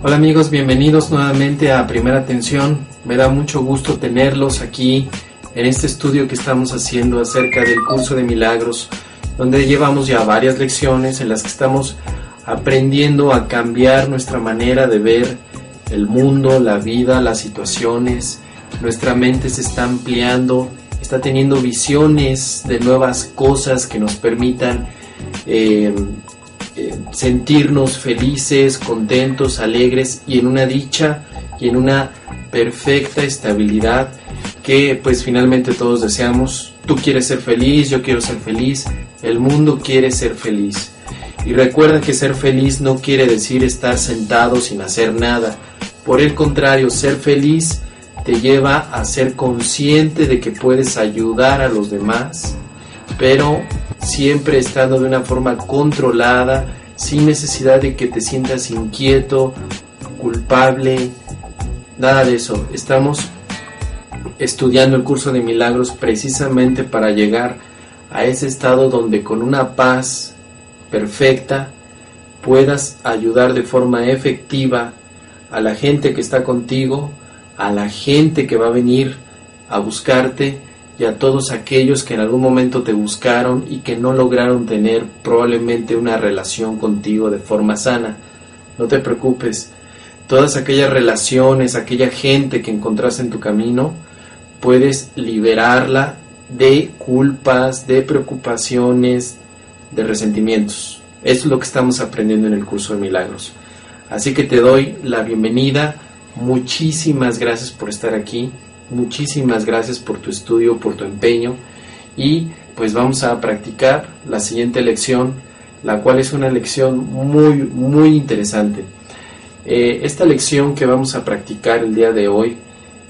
Hola amigos, bienvenidos nuevamente a Primera Atención. Me da mucho gusto tenerlos aquí en este estudio que estamos haciendo acerca del curso de milagros, donde llevamos ya varias lecciones en las que estamos aprendiendo a cambiar nuestra manera de ver el mundo, la vida, las situaciones. Nuestra mente se está ampliando, está teniendo visiones de nuevas cosas que nos permitan eh, eh, sentirnos felices, contentos, alegres y en una dicha y en una perfecta estabilidad que pues finalmente todos deseamos. Tú quieres ser feliz, yo quiero ser feliz, el mundo quiere ser feliz. Y recuerda que ser feliz no quiere decir estar sentado sin hacer nada. Por el contrario, ser feliz te lleva a ser consciente de que puedes ayudar a los demás, pero siempre estando de una forma controlada, sin necesidad de que te sientas inquieto, culpable, nada de eso. Estamos estudiando el curso de milagros precisamente para llegar a ese estado donde con una paz perfecta puedas ayudar de forma efectiva a la gente que está contigo, a la gente que va a venir a buscarte y a todos aquellos que en algún momento te buscaron y que no lograron tener probablemente una relación contigo de forma sana. No te preocupes, todas aquellas relaciones, aquella gente que encontraste en tu camino, puedes liberarla de culpas, de preocupaciones, de resentimientos. Es lo que estamos aprendiendo en el curso de milagros. Así que te doy la bienvenida. Muchísimas gracias por estar aquí. Muchísimas gracias por tu estudio, por tu empeño. Y pues vamos a practicar la siguiente lección, la cual es una lección muy, muy interesante. Eh, esta lección que vamos a practicar el día de hoy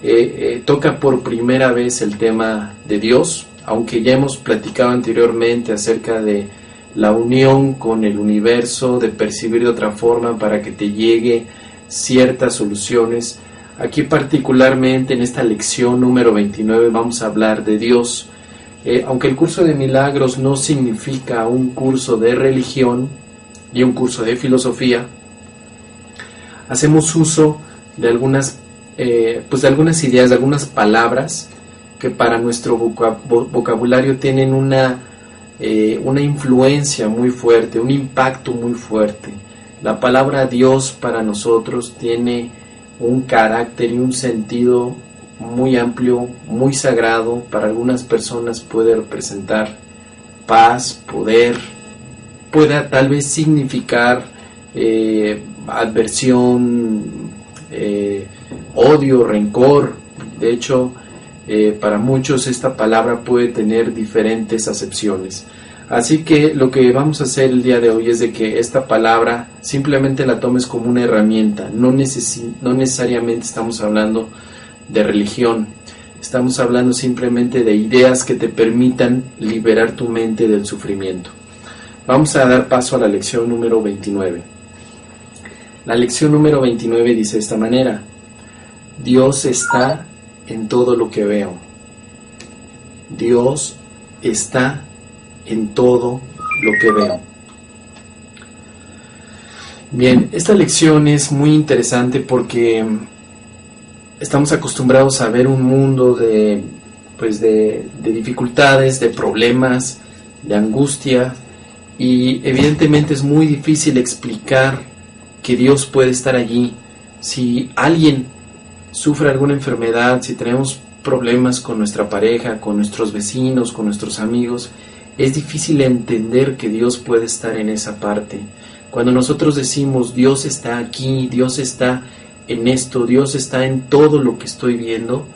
eh, eh, toca por primera vez el tema de Dios, aunque ya hemos platicado anteriormente acerca de la unión con el universo, de percibir de otra forma para que te llegue ciertas soluciones. Aquí particularmente en esta lección número 29 vamos a hablar de Dios. Eh, aunque el curso de milagros no significa un curso de religión y un curso de filosofía, hacemos uso de algunas, eh, pues de algunas ideas, de algunas palabras que para nuestro vocabulario tienen una eh, una influencia muy fuerte, un impacto muy fuerte. La palabra Dios para nosotros tiene un carácter y un sentido muy amplio, muy sagrado. Para algunas personas puede representar paz, poder, puede tal vez significar eh, adversión, odio, rencor. De hecho, eh, para muchos esta palabra puede tener diferentes acepciones. Así que lo que vamos a hacer el día de hoy es que esta palabra simplemente la tomes como una herramienta. No, no necesariamente estamos hablando de religión. Estamos hablando simplemente de ideas que te permitan liberar tu mente del sufrimiento. Vamos a dar paso a la lección número 29. La lección número 29 dice de esta manera. Dios está en todo lo que veo. Dios está en todo lo que veo. Bien, esta lección es muy interesante porque estamos acostumbrados a ver un mundo de, pues de, de dificultades, de problemas, de angustia y evidentemente es muy difícil explicar que Dios puede estar allí. Si alguien sufre alguna enfermedad, si tenemos problemas con nuestra pareja, con nuestros vecinos, con nuestros amigos, es difícil entender que Dios puede estar en esa parte. Cuando nosotros decimos Dios está aquí, Dios está en esto, Dios está en todo lo que estoy viendo,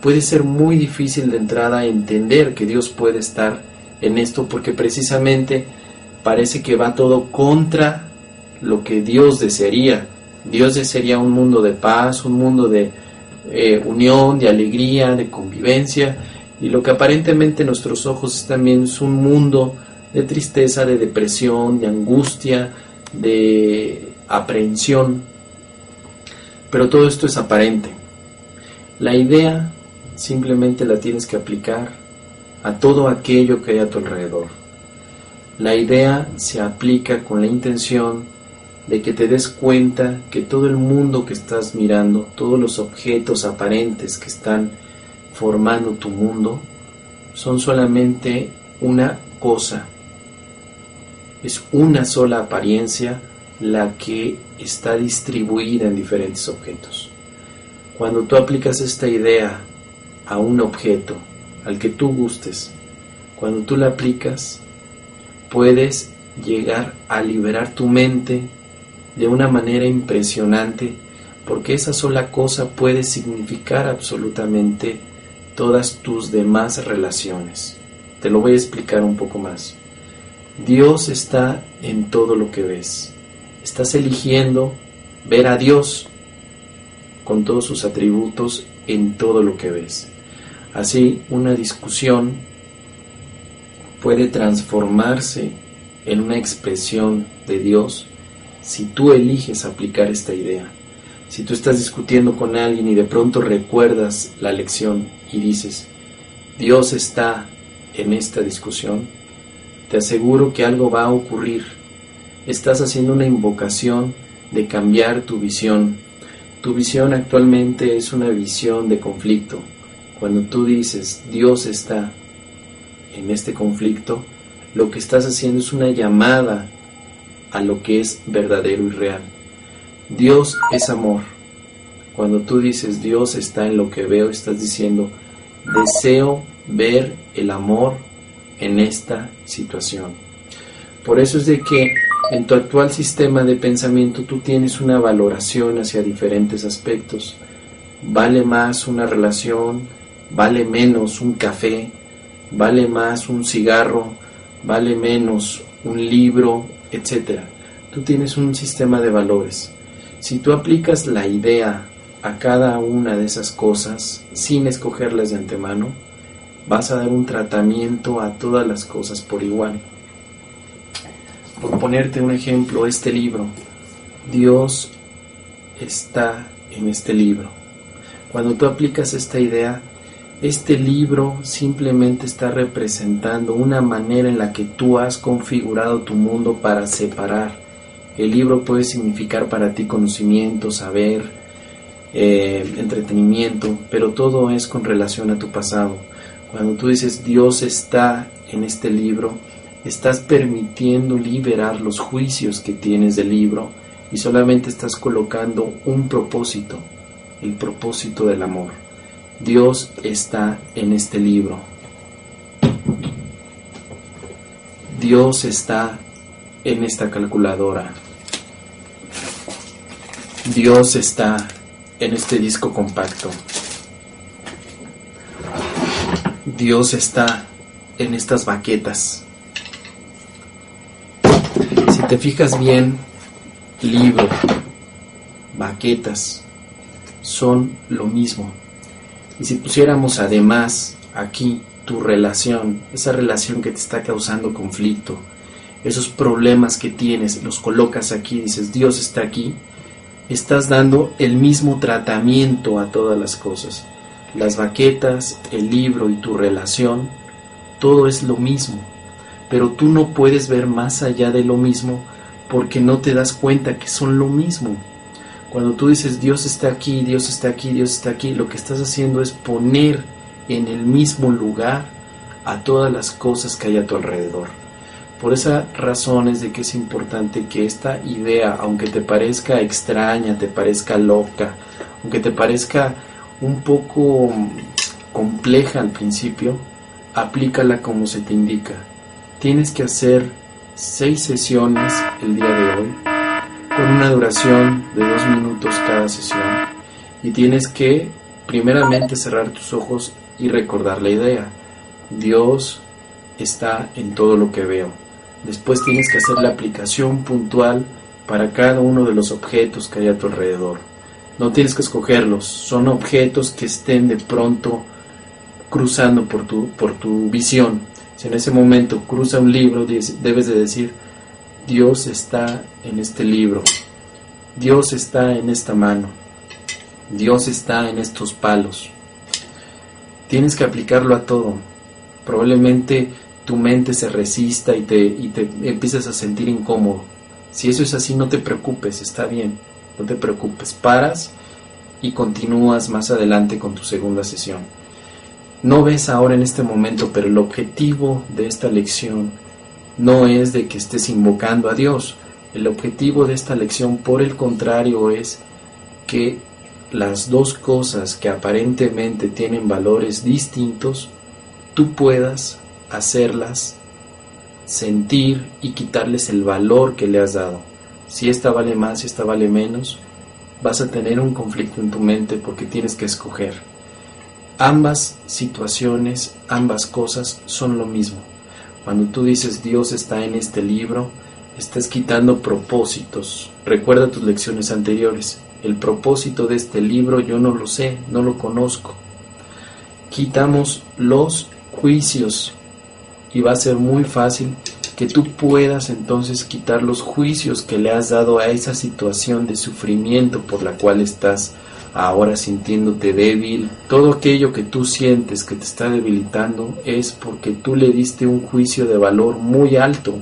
puede ser muy difícil de entrada entender que Dios puede estar en esto porque precisamente parece que va todo contra lo que Dios desearía. Dios desearía un mundo de paz, un mundo de eh, unión, de alegría, de convivencia, y lo que aparentemente nuestros ojos viendo es un mundo de tristeza, de depresión, de angustia, de aprehensión, pero todo esto es aparente. La idea simplemente la tienes que aplicar a todo aquello que hay a tu alrededor. La idea se aplica con la intención de que te des cuenta que todo el mundo que estás mirando, todos los objetos aparentes que están formando tu mundo, son solamente una cosa. Es una sola apariencia la que está distribuida en diferentes objetos. Cuando tú aplicas esta idea a un objeto, al que tú gustes, cuando tú la aplicas, puedes llegar a liberar tu mente de una manera impresionante, porque esa sola cosa puede significar absolutamente todas tus demás relaciones. Te lo voy a explicar un poco más. Dios está en todo lo que ves. Estás eligiendo ver a Dios con todos sus atributos en todo lo que ves. Así, una discusión puede transformarse en una expresión de Dios si tú eliges aplicar esta idea. Si tú estás discutiendo con alguien y de pronto recuerdas la lección y dices, Dios está en esta discusión, te aseguro que algo va a ocurrir. Estás haciendo una invocación de cambiar tu visión. Tu visión actualmente es una visión de conflicto. Cuando tú dices Dios está en este conflicto, lo que estás haciendo es una llamada a lo que es verdadero y real. Dios es amor. Cuando tú dices Dios está en lo que veo, estás diciendo deseo ver el amor en esta situación. Por eso es de que en tu actual sistema de pensamiento tú tienes una valoración hacia diferentes aspectos. Vale más una relación, vale menos un café, vale más un cigarro, vale menos un libro, etc. Tú tienes un sistema de valores. Si tú aplicas la idea a cada una de esas cosas sin escogerlas de antemano, vas a dar un tratamiento a todas las cosas por igual. Por ponerte un ejemplo, este libro, Dios está en este libro. Cuando tú aplicas esta idea, este libro simplemente está representando una manera en la que tú has configurado tu mundo para separar. El libro puede significar para ti conocimiento, saber, eh, entretenimiento, pero todo es con relación a tu pasado. Cuando tú dices Dios está en este libro, estás permitiendo liberar los juicios que tienes del libro y solamente estás colocando un propósito, el propósito del amor. Dios está en este libro. Dios está en esta calculadora. Dios está en este disco compacto. Dios está en estas baquetas. Si te fijas bien, libro, baquetas, son lo mismo. Y si pusiéramos además aquí tu relación, esa relación que te está causando conflicto, esos problemas que tienes, los colocas aquí, dices, Dios está aquí, estás dando el mismo tratamiento a todas las cosas. Las baquetas, el libro y tu relación, todo es lo mismo, pero tú no puedes ver más allá de lo mismo porque no te das cuenta que son lo mismo. Cuando tú dices Dios está aquí, Dios está aquí, Dios está aquí, lo que estás haciendo es poner en el mismo lugar a todas las cosas que hay a tu alrededor. Por esa razón es de que es importante que esta idea, aunque te parezca extraña, te parezca loca, aunque te parezca un poco compleja al principio, aplícala como se te indica. Tienes que hacer seis sesiones el día de hoy con una duración de dos minutos cada sesión y tienes que primeramente cerrar tus ojos y recordar la idea. Dios está en todo lo que veo. Después tienes que hacer la aplicación puntual para cada uno de los objetos que hay a tu alrededor. No tienes que escogerlos, son objetos que estén de pronto cruzando por tu, por tu visión. Si en ese momento cruza un libro, debes de decir, Dios está en este libro, Dios está en esta mano, Dios está en estos palos. Tienes que aplicarlo a todo. Probablemente tu mente se resista y te, y te empiezas a sentir incómodo. Si eso es así, no te preocupes, está bien, no te preocupes, paras y continúas más adelante con tu segunda sesión. No ves ahora en este momento, pero el objetivo de esta lección no es de que estés invocando a Dios. El objetivo de esta lección, por el contrario, es que las dos cosas que aparentemente tienen valores distintos, tú puedas hacerlas sentir y quitarles el valor que le has dado. Si esta vale más, si esta vale menos, vas a tener un conflicto en tu mente porque tienes que escoger. Ambas situaciones, ambas cosas son lo mismo. Cuando tú dices Dios está en este libro, estás quitando propósitos. Recuerda tus lecciones anteriores. El propósito de este libro yo no lo sé, no lo conozco. Quitamos los juicios y va a ser muy fácil que tú puedas entonces quitar los juicios que le has dado a esa situación de sufrimiento por la cual estás ahora sintiéndote débil, todo aquello que tú sientes que te está debilitando es porque tú le diste un juicio de valor muy alto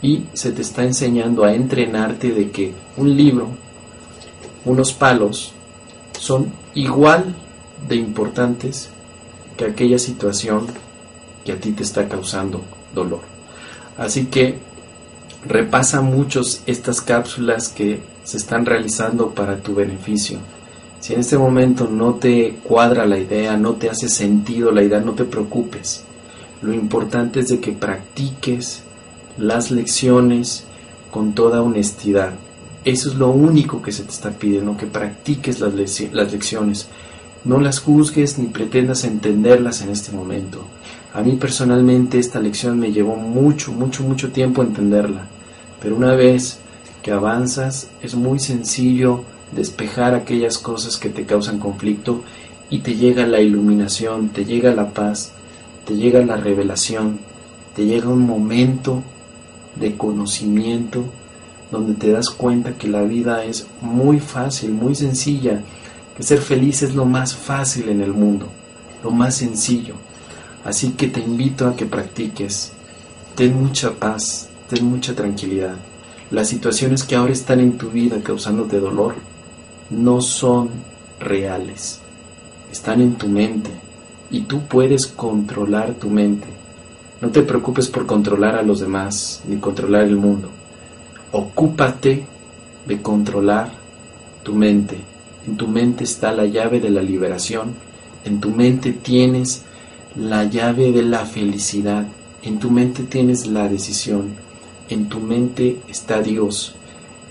y se te está enseñando a entrenarte de que un libro, unos palos, son igual de importantes que aquella situación que a ti te está causando dolor. Así que repasa muchos estas cápsulas que se están realizando para tu beneficio. Si en este momento no te cuadra la idea, no te hace sentido la idea, no te preocupes. Lo importante es de que practiques las lecciones con toda honestidad. Eso es lo único que se te está pidiendo, que practiques las, las lecciones. No las juzgues ni pretendas entenderlas en este momento. A mí personalmente esta lección me llevó mucho, mucho, mucho tiempo entenderla. Pero una vez que avanzas es muy sencillo despejar aquellas cosas que te causan conflicto y te llega la iluminación, te llega la paz, te llega la revelación, te llega un momento de conocimiento donde te das cuenta que la vida es muy fácil, muy sencilla, que ser feliz es lo más fácil en el mundo, lo más sencillo. Así que te invito a que practiques, ten mucha paz, ten mucha tranquilidad. Las situaciones que ahora están en tu vida causándote dolor, no son reales, están en tu mente y tú puedes controlar tu mente. No te preocupes por controlar a los demás ni controlar el mundo. Ocúpate de controlar tu mente. En tu mente está la llave de la liberación. En tu mente tienes la llave de la felicidad. En tu mente tienes la decisión. En tu mente está Dios.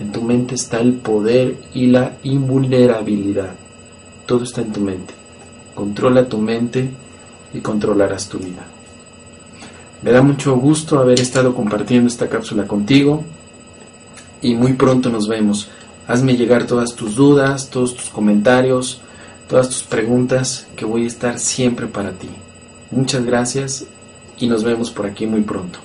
En tu mente está el poder y la invulnerabilidad. Todo está en tu mente. Controla tu mente y controlarás tu vida. Me da mucho gusto haber estado compartiendo esta cápsula contigo y muy pronto nos vemos. Hazme llegar todas tus dudas, todos tus comentarios, todas tus preguntas, que voy a estar siempre para ti. Muchas gracias y nos vemos por aquí muy pronto.